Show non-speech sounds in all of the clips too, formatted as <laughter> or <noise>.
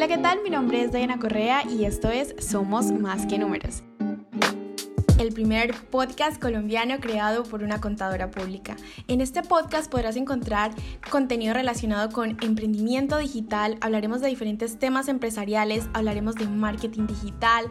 Hola, ¿qué tal? Mi nombre es Diana Correa y esto es Somos Más que Números el primer podcast colombiano creado por una contadora pública. En este podcast podrás encontrar contenido relacionado con emprendimiento digital, hablaremos de diferentes temas empresariales, hablaremos de marketing digital,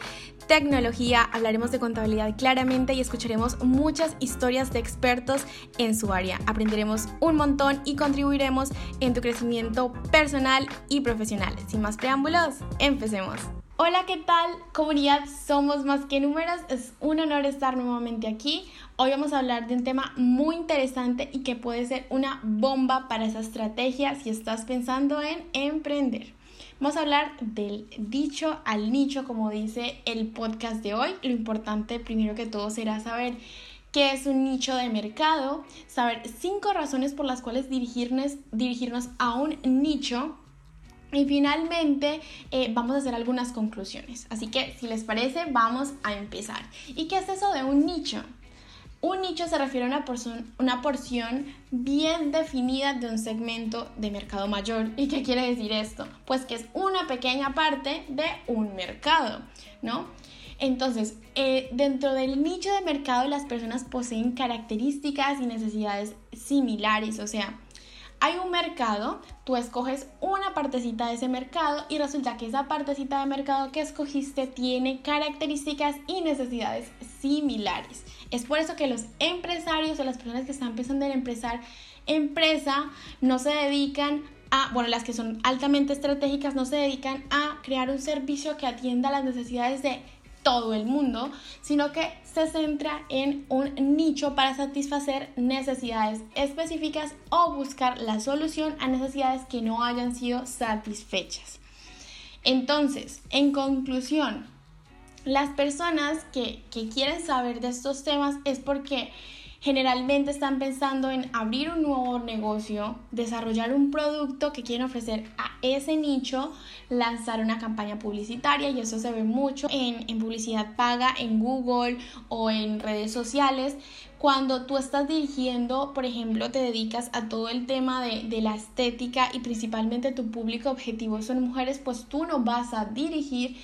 tecnología, hablaremos de contabilidad claramente y escucharemos muchas historias de expertos en su área. Aprenderemos un montón y contribuiremos en tu crecimiento personal y profesional. Sin más preámbulos, empecemos. Hola, ¿qué tal? Comunidad Somos Más que Números. Es un honor estar nuevamente aquí. Hoy vamos a hablar de un tema muy interesante y que puede ser una bomba para esa estrategia si estás pensando en emprender. Vamos a hablar del dicho al nicho, como dice el podcast de hoy. Lo importante primero que todo será saber qué es un nicho de mercado, saber cinco razones por las cuales dirigirnos, dirigirnos a un nicho y finalmente eh, vamos a hacer algunas conclusiones. Así que si les parece, vamos a empezar. ¿Y qué es eso de un nicho? Un nicho se refiere a una, porción, una porción bien definida de un segmento de mercado mayor. ¿Y qué quiere decir esto? Pues que es una pequeña parte de un mercado, ¿no? Entonces, eh, dentro del nicho de mercado las personas poseen características y necesidades similares, o sea, hay un mercado, tú escoges una partecita de ese mercado y resulta que esa partecita de mercado que escogiste tiene características y necesidades similares. Es por eso que los empresarios o las personas que están pensando en empezar empresa no se dedican a, bueno, las que son altamente estratégicas no se dedican a crear un servicio que atienda las necesidades de todo el mundo, sino que se centra en un nicho para satisfacer necesidades específicas o buscar la solución a necesidades que no hayan sido satisfechas. Entonces, en conclusión, las personas que, que quieren saber de estos temas es porque generalmente están pensando en abrir un nuevo negocio, desarrollar un producto que quieren ofrecer a ese nicho, lanzar una campaña publicitaria y eso se ve mucho en, publicidad paga en Google o en redes sociales. Cuando tú estás dirigiendo, por ejemplo, te dedicas a todo el tema de, de la estética y principalmente tu público objetivo son mujeres, pues tú no vas a dirigir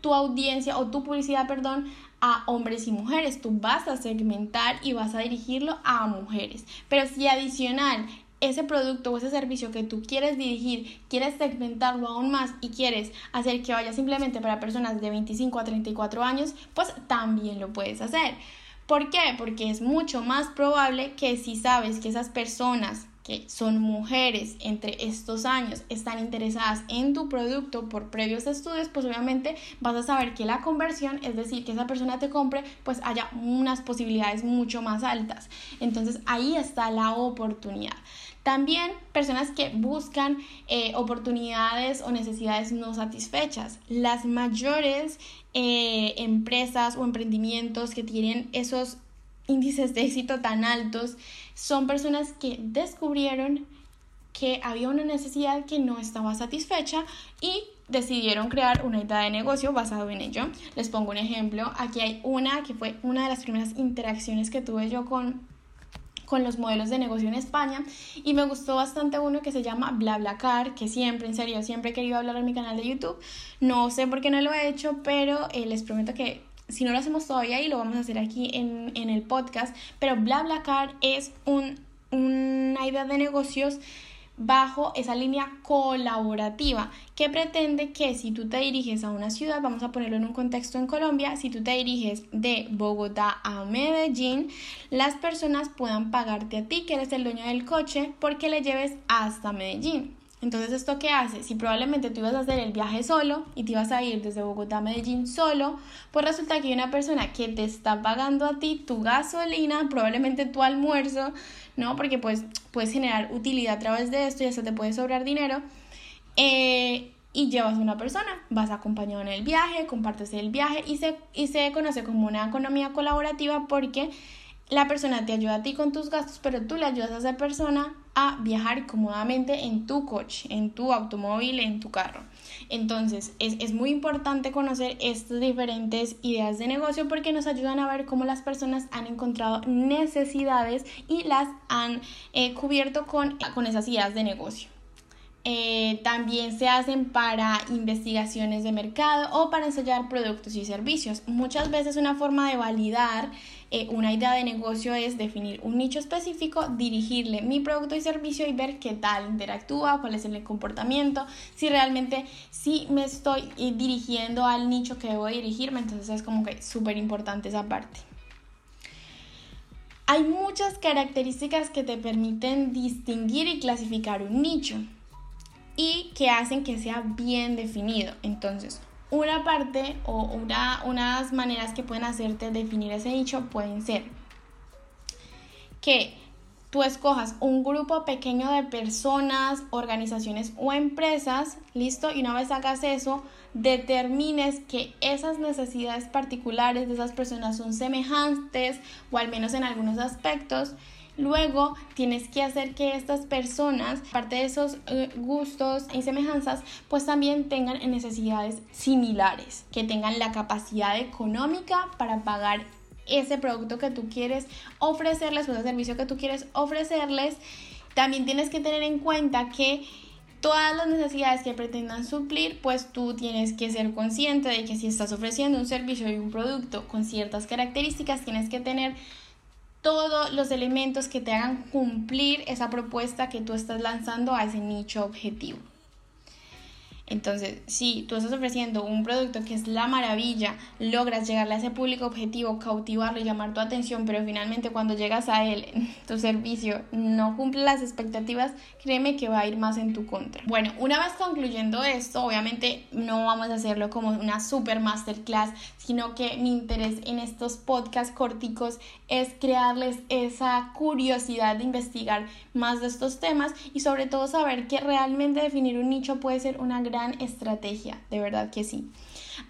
tu audiencia o tu publicidad, perdón, a hombres y mujeres. Tú vas a segmentar y vas a dirigirlo a mujeres. Pero si adicional ese producto o ese servicio que tú quieres dirigir, quieres segmentarlo aún más y quieres hacer que vaya simplemente para personas de 25 a 34 años, pues también lo puedes hacer. ¿Por qué? Porque es mucho más probable que si sabes que esas personas son mujeres entre estos años están interesadas en tu producto por previos estudios, pues obviamente vas a saber que la conversión, es decir, que esa persona te compre, pues haya unas posibilidades mucho más altas. Entonces ahí está la oportunidad. También personas que buscan eh, oportunidades o necesidades no satisfechas. Las mayores eh, empresas o emprendimientos que tienen esos índices de éxito tan altos son personas que descubrieron que había una necesidad que no estaba satisfecha y decidieron crear una idea de negocio basado en ello. Les pongo un ejemplo. Aquí hay una que fue una de las primeras interacciones que tuve yo con con los modelos de negocio en España y me gustó bastante uno que se llama BlaBlaCar, que siempre, en serio, siempre he querido hablar en mi canal de YouTube. No sé por qué no lo he hecho, pero eh, les prometo que si no lo hacemos todavía y lo vamos a hacer aquí en, en el podcast, pero BlaBlaCar es un, una idea de negocios bajo esa línea colaborativa que pretende que si tú te diriges a una ciudad, vamos a ponerlo en un contexto en Colombia, si tú te diriges de Bogotá a Medellín, las personas puedan pagarte a ti, que eres el dueño del coche, porque le lleves hasta Medellín. Entonces, ¿esto qué hace? Si probablemente tú ibas a hacer el viaje solo y te ibas a ir desde Bogotá a Medellín solo, pues resulta que hay una persona que te está pagando a ti tu gasolina, probablemente tu almuerzo, ¿no? Porque pues puedes generar utilidad a través de esto y hasta te puede sobrar dinero. Eh, y llevas una persona, vas acompañado en el viaje, compartes el viaje y se, y se conoce como una economía colaborativa porque la persona te ayuda a ti con tus gastos, pero tú le ayudas a esa persona a viajar cómodamente en tu coche, en tu automóvil, en tu carro. Entonces, es, muy importante conocer estas diferentes ideas de negocio porque nos ayudan a ver cómo las personas han encontrado necesidades y las han eh, cubierto con, con esas ideas de negocio. eh, también se hacen para investigaciones de mercado o para ensayar productos y servicios. Muchas veces una forma de validar eh, una idea de negocio es definir un nicho específico, dirigirle mi producto y servicio y ver qué tal interactúa, cuál es el comportamiento, si realmente sí me estoy eh, dirigiendo al nicho que debo dirigirme, entonces es como que súper importante esa parte. Hay muchas características que te permiten distinguir y clasificar un nicho y que hacen que sea bien definido. Entonces, una parte o una, unas maneras que pueden hacerte definir ese nicho pueden ser que tú escojas un grupo pequeño de personas, organizaciones o empresas, listo, y una vez hagas eso, determines que esas necesidades particulares de esas personas son semejantes o al menos en algunos aspectos. Luego tienes que hacer que estas personas, aparte de esos eh, gustos y semejanzas, pues también tengan necesidades similares, que tengan la capacidad económica para pagar ese producto que tú quieres ofrecerles o ese servicio que tú quieres ofrecerles. También tienes que tener en cuenta que todas las necesidades que pretendan suplir, pues tú tienes que ser consciente de que si estás ofreciendo un servicio y un producto con ciertas características, tienes que tener todos los elementos que te hagan cumplir esa propuesta que tú estás lanzando a ese nicho objetivo. Entonces, si tú estás ofreciendo un producto que es la maravilla, logras llegarle a ese público objetivo, cautivarlo y llamar tu atención, pero finalmente cuando llegas a él, <laughs> tu servicio no cumple las expectativas, créeme que va a ir más en tu contra. Bueno, una vez concluyendo esto, obviamente no vamos a hacerlo como una super masterclass, sino que mi interés en estos podcasts corticos es crearles esa curiosidad de investigar más de estos temas y sobre todo saber que realmente definir un nicho puede ser una gran estrategia, de verdad que sí.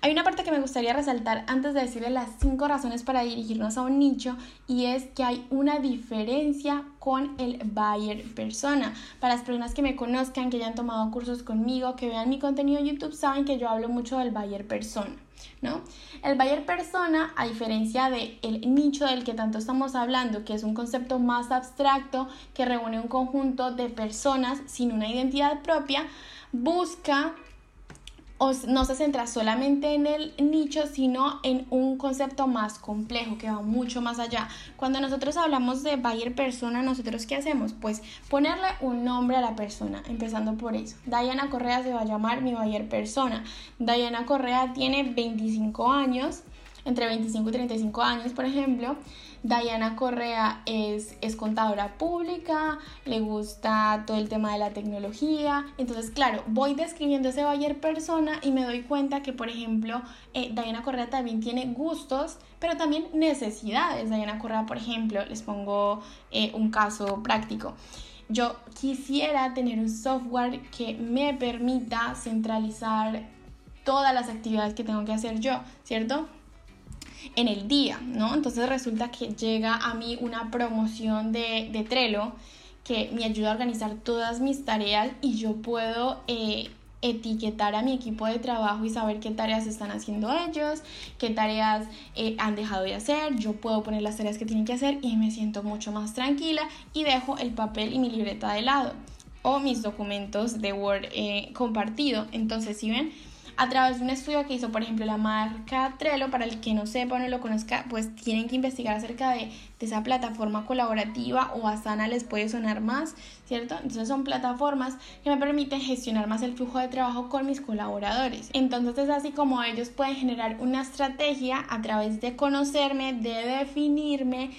Hay una parte que me gustaría resaltar antes de decirle las cinco razones para dirigirnos a un nicho y es que hay una diferencia con el buyer persona. Para las personas que me conozcan, que hayan tomado cursos conmigo, que vean mi contenido en YouTube, saben que yo hablo mucho del buyer persona. ¿No? El buyer persona, a diferencia del el nicho del que tanto estamos hablando, que es un concepto más abstracto que reúne un conjunto de personas sin una identidad propia, busca o no se centra solamente en el nicho, sino en un concepto más complejo que va mucho más allá. Cuando nosotros hablamos de buyer persona, nosotros qué hacemos? Pues ponerle un nombre a la persona, empezando por eso. Diana Correa se va a llamar mi buyer persona. Diana Correa tiene 25 años, entre 25 y 35 años, por ejemplo. Diana Correa es, es contadora pública, le gusta todo el tema de la tecnología. Entonces, claro, voy describiendo ese buyer persona y me doy cuenta que, por ejemplo, eh, Diana Correa también tiene gustos, pero también necesidades. Diana Correa, por ejemplo, les pongo eh, un caso práctico yo quisiera tener un software que me permita centralizar todas las actividades que tengo que hacer yo, ¿cierto? En el día, ¿no? Entonces resulta que llega a mí una promoción de, de Trello que me ayuda a organizar todas mis tareas y yo puedo eh, etiquetar a mi equipo de trabajo y saber qué tareas están haciendo ellos, qué tareas eh, han dejado de hacer, yo puedo poner las tareas que tienen que hacer y me siento mucho más tranquila y dejo el papel y mi libreta de lado o mis documentos de Word eh, compartido. Entonces, si ven, a través de un estudio que hizo, por ejemplo, la marca Trello, para el que no sepa o no lo conozca, pues tienen que investigar acerca de, esa plataforma colaborativa o Asana les puede sonar más, ¿cierto? Entonces son plataformas que me permiten gestionar más el flujo de trabajo con mis colaboradores. Entonces es así como ellos pueden generar una estrategia a través de conocerme, de definirme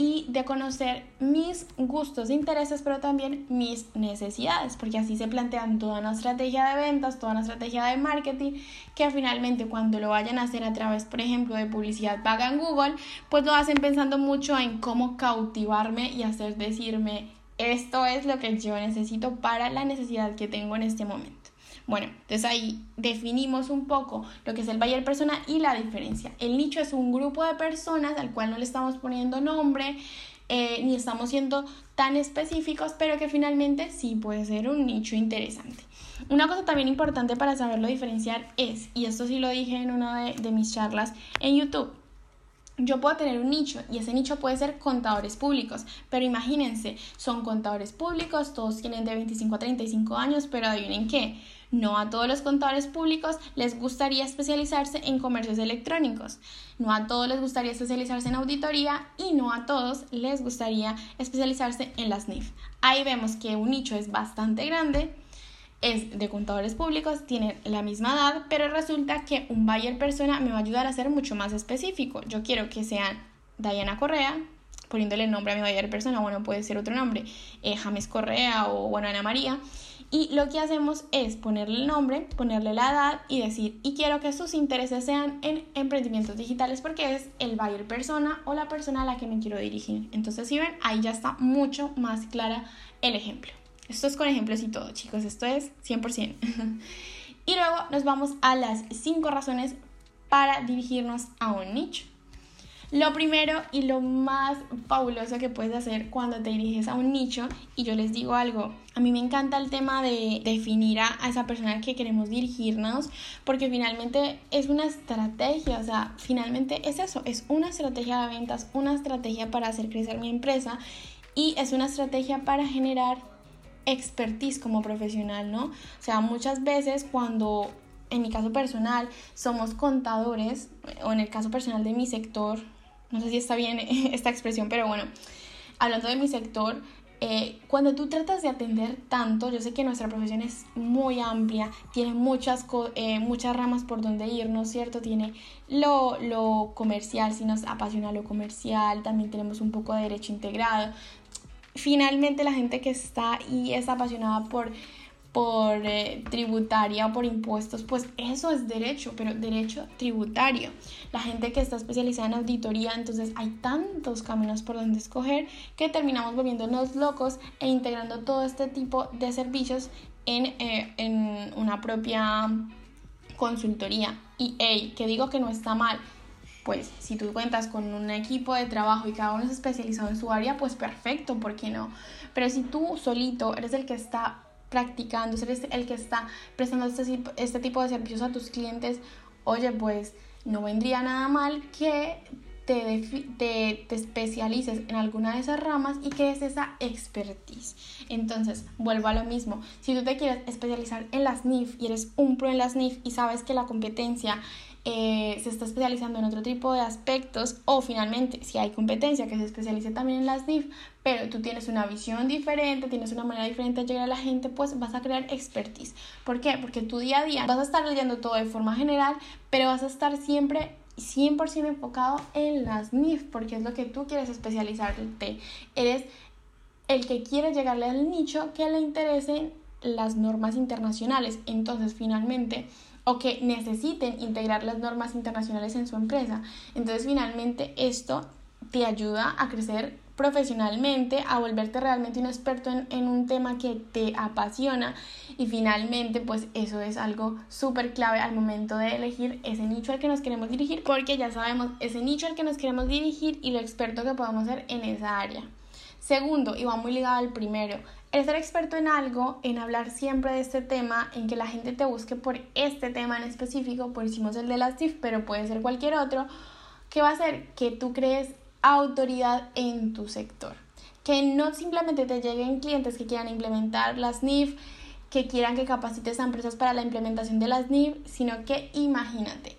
y de conocer mis gustos e intereses, pero también mis necesidades, porque así se plantean toda una estrategia de ventas, toda una estrategia de marketing, que finalmente cuando lo vayan a hacer a través, por ejemplo, de publicidad paga en Google, pues lo hacen pensando mucho en cómo cautivarme y hacer decirme, esto es lo que yo necesito para la necesidad que tengo en este momento. Bueno, entonces ahí definimos un poco lo que es el buyer persona y la diferencia. El nicho es un grupo de personas al cual no le estamos poniendo nombre, eh, ni estamos siendo tan específicos, pero que finalmente sí puede ser un nicho interesante. Una cosa también importante para saberlo diferenciar es, y esto sí lo dije en una de, de mis charlas en YouTube, yo puedo tener un nicho y ese nicho puede ser contadores públicos, pero imagínense, son contadores públicos, todos tienen de 25 a 35 años, pero adivinen qué, no a todos los contadores públicos les gustaría especializarse en comercios electrónicos, no a todos les gustaría especializarse en auditoría y no a todos les gustaría especializarse en las NIF. Ahí vemos que un nicho es bastante grande es de contadores públicos, tienen la misma edad, pero resulta que un buyer persona me va a ayudar a ser mucho más específico. Yo quiero que sean Diana Correa, poniéndole el nombre a mi buyer persona, bueno, puede ser otro nombre, eh, James Correa o bueno, Ana María. Y lo que hacemos es ponerle el nombre, ponerle la edad y decir, y quiero que sus intereses sean en emprendimientos digitales porque es el buyer persona o la persona a la que me quiero dirigir. Entonces, si ven, ahí ya está mucho más clara el ejemplo. Esto es con ejemplos y todo, chicos, esto es 100%. <laughs> y luego nos vamos a las 5 razones para dirigirnos a un nicho. Lo primero y lo más fabuloso que puedes hacer cuando te diriges a un nicho, y yo les digo algo, a mí me encanta el tema de definir a, esa persona que queremos dirigirnos, porque finalmente es una estrategia, o sea, finalmente es eso, es una estrategia de ventas, una estrategia para hacer crecer mi empresa y es una estrategia para generar expertise como profesional, ¿no? O sea, muchas veces cuando, en mi caso personal, somos contadores, o en el caso personal de mi sector, no sé si está bien <laughs> esta expresión, pero bueno, hablando de mi sector, eh, cuando tú tratas de atender tanto, yo sé que nuestra profesión es muy amplia, tiene muchas, eh, muchas ramas por donde ir, ¿no es cierto? Tiene lo, lo comercial, si nos apasiona lo comercial, también tenemos un poco de derecho integrado, finalmente la gente que está y es apasionada por por eh, tributaria o por impuestos, pues eso es derecho, pero derecho tributario. La gente que está especializada en auditoría, entonces hay tantos caminos por donde escoger que terminamos volviéndonos locos e integrando todo este tipo de servicios en, eh, en una propia consultoría. Y hey, que digo que no está mal, pues si tú cuentas con un equipo de trabajo y cada uno es especializado en su área, pues perfecto, ¿por qué no? Pero si tú solito eres el que está practicando, eres el que está prestando este, este tipo de servicios a tus clientes, oye, pues no vendría nada mal que te, especialices en alguna de esas ramas y que es esa expertise. Entonces, vuelvo a lo mismo. Si tú te quieres especializar en las NIF y eres un pro en las NIF y sabes que la competencia eh, se está especializando en otro tipo de aspectos o finalmente si hay competencia que se especialice también en las NIF, pero tú tienes una visión diferente, tienes una manera diferente de llegar a la gente, pues vas a crear expertise. ¿Por qué? Porque tu día a día vas a estar leyendo todo de forma general, pero vas a estar siempre 100% enfocado en las NIF, porque es lo que tú quieres especializarte. Eres el que quiere llegarle al nicho que le interesen las normas internacionales. Entonces, finalmente, o que necesiten integrar las normas internacionales en su empresa. Entonces, finalmente, esto te ayuda a crecer profesionalmente, a volverte realmente un experto en, un tema que te apasiona y finalmente pues eso es algo súper clave al momento de elegir ese nicho al que nos queremos dirigir porque ya sabemos ese nicho al que nos queremos dirigir y lo experto que podemos ser en esa área. Segundo, y va muy ligado al primero, el ser experto en algo, en hablar siempre de este tema, en que la gente te busque por este tema en específico, por hicimos el de las TIF, pero puede ser cualquier otro, que va a hacer que tú crees autoridad en tu sector. Que no simplemente te lleguen clientes que quieran implementar las NIF, que quieran que capacites a empresas para la implementación de las NIF, sino que imagínate,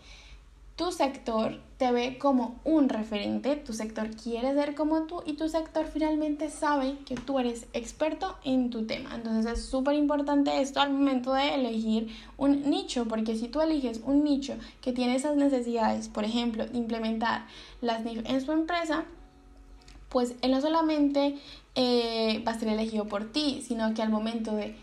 tu sector te ve como un referente, tu sector quiere ser como tú y tu sector finalmente sabe que tú eres experto en tu tema. Entonces es súper importante esto al momento de elegir un nicho, porque si tú eliges un nicho que tiene esas necesidades, por ejemplo, de implementar las NIF en su empresa, pues él no solamente eh, va a ser elegido por ti, sino que al momento de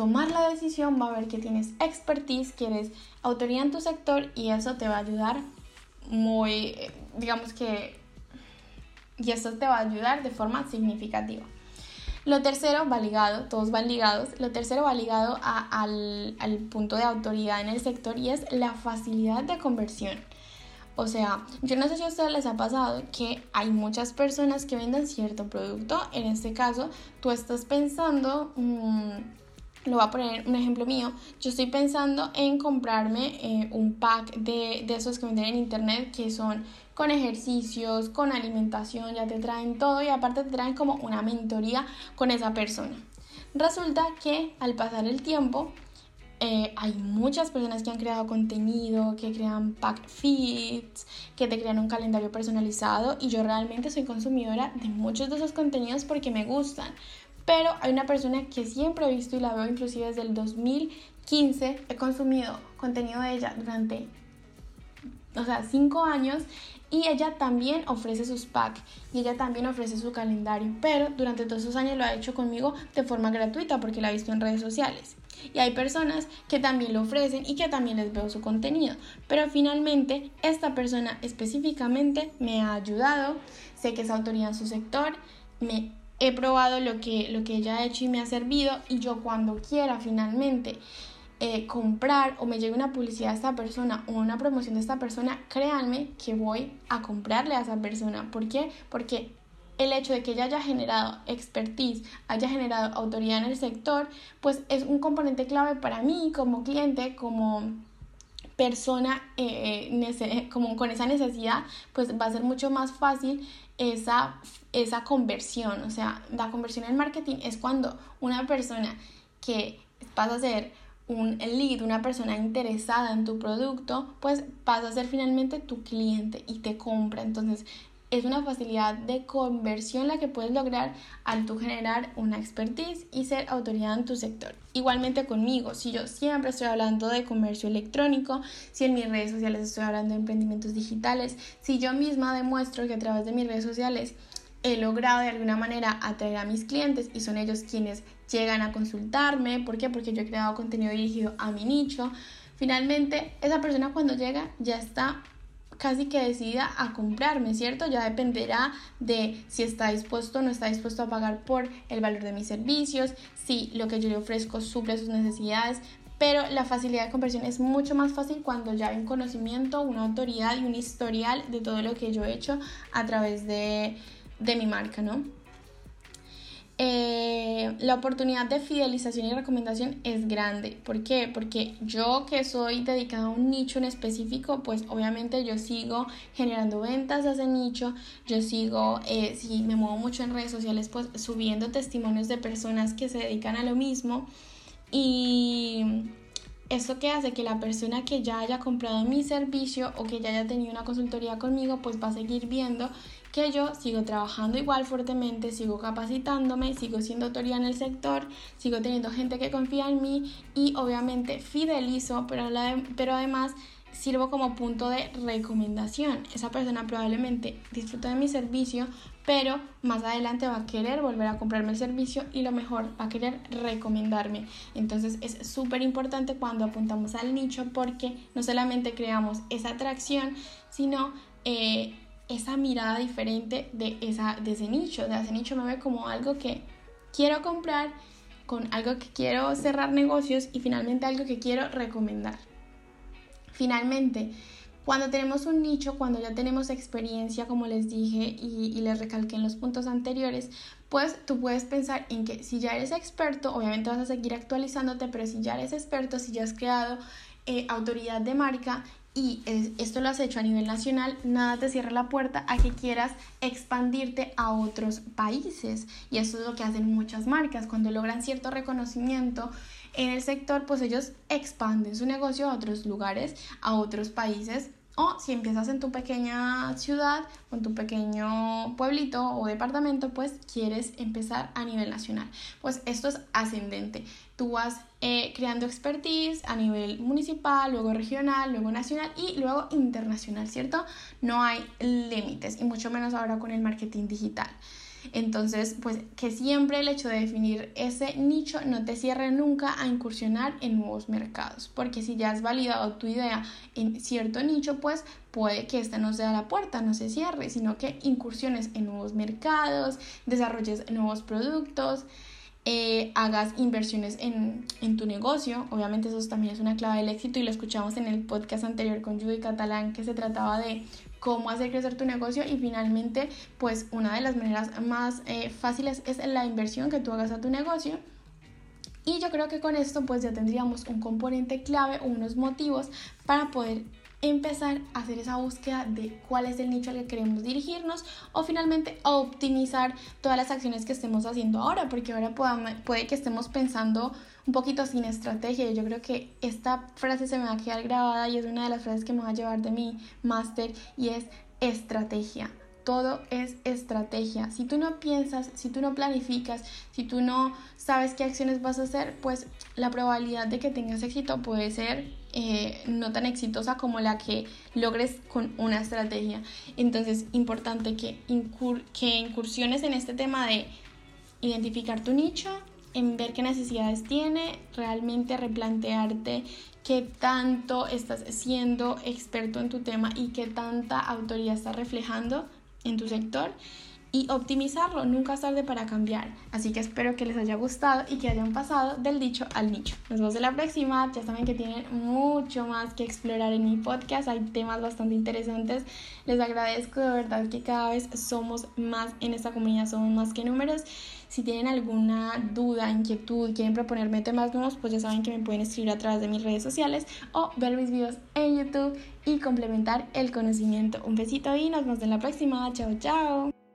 tomar la decisión va a ver que tienes expertise, que eres autoría en tu sector y eso te va a ayudar muy, digamos que, y eso te va a ayudar de forma significativa. Lo tercero va ligado, todos van ligados, lo tercero va ligado al, al punto de autoridad en el sector y es la facilidad de conversión. O sea, yo no sé si a ustedes les ha pasado que hay muchas personas que venden cierto producto. En este caso, tú estás pensando, mm, lo voy a poner un ejemplo mío, yo estoy pensando en comprarme eh, un pack de, de esos que venden en internet que son con ejercicios, con alimentación, ya te traen todo y aparte te traen como una mentoría con esa persona. Resulta que al pasar el tiempo, eh, hay muchas personas que han creado contenido, que crean pack feeds, que te crean un calendario personalizado y yo realmente soy consumidora de muchos de esos contenidos porque me gustan. Pero hay una persona que siempre he visto y la veo inclusive desde el 2015, he consumido contenido de ella durante, o sea, 5 años y ella también ofrece sus packs y ella también ofrece su calendario, pero durante todos esos años lo ha hecho conmigo de forma gratuita porque la he visto en redes sociales. Y hay personas que también lo ofrecen y que también les veo su contenido. Pero finalmente esta persona específicamente me ha ayudado. Sé que es autoridad en su sector. Me he probado lo que, lo que ella ha hecho y me ha servido. Y yo cuando quiera finalmente eh, comprar o me llegue una publicidad de esta persona o una promoción de esta persona, créanme que voy a comprarle a esa persona. ¿Por qué? Porque el hecho de que ella haya generado expertise, haya generado autoridad en el sector, pues es un componente clave para mí como cliente, como persona eh, eh, como con esa necesidad, pues va a ser mucho más fácil esa, esa conversión. O sea, la conversión en marketing es cuando una persona que pasa a ser un lead, una persona interesada en tu producto, pues pasa a ser finalmente tu cliente y te compra. Entonces, es una facilidad de conversión la que puedes lograr al generar una expertise y ser autoridad en tu sector. Igualmente conmigo, si yo siempre estoy hablando de comercio electrónico, si en mis redes sociales estoy hablando de emprendimientos digitales, si yo misma demuestro que a través de mis redes sociales he logrado de alguna manera atraer a mis clientes y son ellos quienes llegan a consultarme, ¿por qué? Porque yo he creado contenido dirigido a mi nicho. Finalmente, esa persona cuando llega ya está casi que decida a comprarme, ¿cierto? Ya dependerá de si está dispuesto o no está dispuesto a pagar por el valor de mis servicios, si lo que yo le ofrezco suple sus necesidades, pero la facilidad de conversión es mucho más fácil cuando ya hay un conocimiento, una autoridad y un historial de todo lo que yo he hecho a través de, de mi marca, ¿no? Eh, la oportunidad de fidelización y recomendación es grande. ¿Por qué? Porque yo que soy dedicada a un nicho en específico, pues obviamente yo sigo generando ventas de ese nicho, yo sigo, eh, si me muevo mucho en redes sociales, pues subiendo testimonios de personas que se dedican a lo mismo. Y eso que hace que la persona que ya haya comprado mi servicio o que ya haya tenido una consultoría conmigo, pues va a seguir viendo que yo sigo trabajando igual fuertemente, sigo capacitándome, sigo siendo autoridad en el sector, sigo teniendo gente que confía en mí y obviamente fidelizo, pero, pero además sirvo como punto de recomendación. Esa persona probablemente disfruta de mi servicio, pero más adelante va a querer volver a comprarme el servicio y lo mejor va a querer recomendarme. Entonces es súper importante cuando apuntamos al nicho porque no solamente creamos esa atracción, sino eh, esa mirada diferente de, esa, de ese nicho. De ese nicho me ve como algo que quiero comprar, con algo que quiero cerrar negocios y finalmente algo que quiero recomendar. Finalmente, cuando tenemos un nicho, cuando ya tenemos experiencia, como les dije y, les recalqué en los puntos anteriores, pues tú puedes pensar en que si ya eres experto, obviamente vas a seguir actualizándote, pero si ya eres experto, si ya has creado eh, autoridad de marca y esto lo has hecho a nivel nacional, nada te cierra la puerta a que quieras expandirte a otros países. Y eso es lo que hacen muchas marcas. Cuando logran cierto reconocimiento en el sector, pues ellos expanden su negocio a otros lugares, a otros países o si empiezas en tu pequeña ciudad o en tu pequeño pueblito o departamento, pues quieres empezar a nivel nacional. Pues esto es ascendente. Tú vas eh, creando expertise a nivel municipal, luego regional, luego nacional y luego internacional, ¿cierto? No hay límites y mucho menos ahora con el marketing digital. Entonces, pues que siempre el hecho de definir ese nicho no te cierre nunca a incursionar en nuevos mercados, porque si ya has validado tu idea en cierto nicho, pues puede que esta no sea la puerta, no se cierre, sino que incursiones en nuevos mercados, desarrolles nuevos productos. Eh, hagas inversiones en, en, tu negocio. Obviamente eso también es una clave del éxito y lo escuchamos en el podcast anterior con Judy Catalán que se trataba de cómo hacer crecer tu negocio y finalmente pues una de las maneras más eh, fáciles es la inversión que tú hagas a tu negocio Y yo creo que con esto pues ya tendríamos un componente clave unos motivos para poder empezar a hacer esa búsqueda de cuál es el nicho al que queremos dirigirnos o finalmente optimizar todas las acciones que estemos haciendo ahora, porque ahora puede que estemos pensando un poquito sin estrategia. Yo creo que esta frase se me va a quedar grabada y es una de las frases que me va a llevar de mi máster y es estrategia todo es estrategia. Si tú no piensas, si tú no planificas, si tú no sabes qué acciones vas a hacer, pues la probabilidad de que tengas éxito puede ser eh, no tan exitosa como la que logres con una estrategia. Entonces, importante que, que incursiones en este tema de identificar tu nicho, en ver qué necesidades tiene, realmente replantearte qué tanto estás siendo experto en tu tema y qué tanta autoridad estás reflejando en tu sector y optimizarlo. Nunca es tarde para cambiar. Así que espero que les haya gustado y que hayan pasado del dicho al nicho. Nos vemos en la próxima. Ya saben que tienen mucho más que explorar en mi podcast. Hay temas bastante interesantes. Les agradezco de verdad que cada vez somos más en esta comunidad, somos más que números. Si tienen alguna duda, inquietud, quieren proponerme temas nuevos, pues ya saben que me pueden escribir a través de mis redes sociales o ver mis videos en YouTube y complementar el conocimiento. Un besito y nos vemos en la próxima. Chao, chao.